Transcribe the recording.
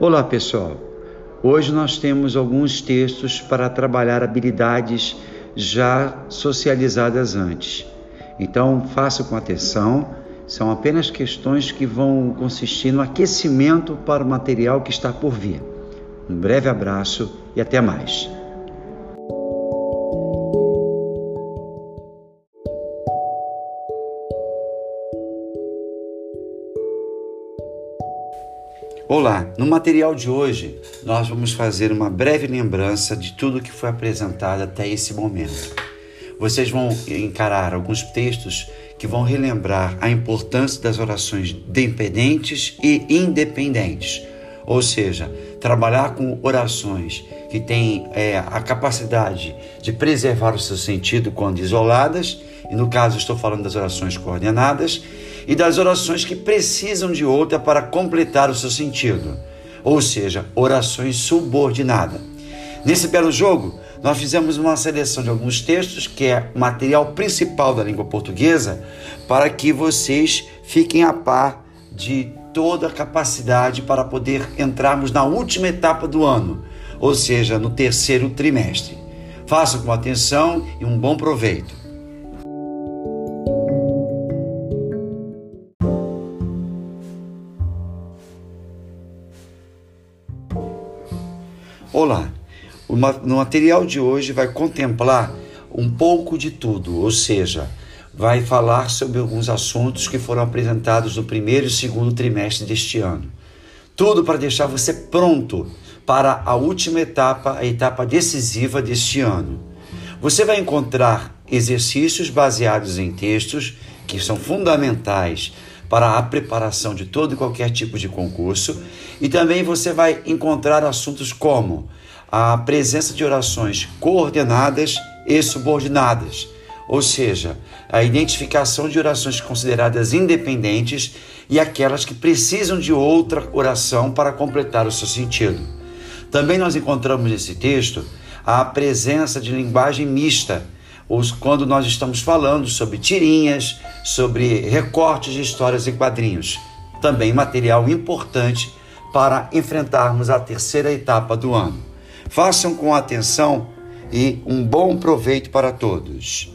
Olá pessoal, hoje nós temos alguns textos para trabalhar habilidades já socializadas antes. Então faça com atenção, são apenas questões que vão consistir no aquecimento para o material que está por vir. Um breve abraço e até mais. Olá, no material de hoje nós vamos fazer uma breve lembrança de tudo que foi apresentado até esse momento. Vocês vão encarar alguns textos que vão relembrar a importância das orações dependentes e independentes, ou seja, trabalhar com orações que têm é, a capacidade de preservar o seu sentido quando isoladas, e no caso estou falando das orações coordenadas, e das orações que precisam de outra para completar o seu sentido, ou seja, orações subordinadas. Nesse belo jogo, nós fizemos uma seleção de alguns textos, que é o material principal da língua portuguesa, para que vocês fiquem a par de toda a capacidade para poder entrarmos na última etapa do ano, ou seja, no terceiro trimestre. Façam com atenção e um bom proveito. Olá, o material de hoje vai contemplar um pouco de tudo, ou seja, vai falar sobre alguns assuntos que foram apresentados no primeiro e segundo trimestre deste ano. Tudo para deixar você pronto para a última etapa, a etapa decisiva deste ano. Você vai encontrar exercícios baseados em textos que são fundamentais para a preparação de todo e qualquer tipo de concurso, e também você vai encontrar assuntos como a presença de orações coordenadas e subordinadas, ou seja, a identificação de orações consideradas independentes e aquelas que precisam de outra oração para completar o seu sentido. Também nós encontramos nesse texto a presença de linguagem mista, quando nós estamos falando sobre tirinhas, sobre recortes de histórias e quadrinhos. Também material importante para enfrentarmos a terceira etapa do ano. Façam com atenção e um bom proveito para todos.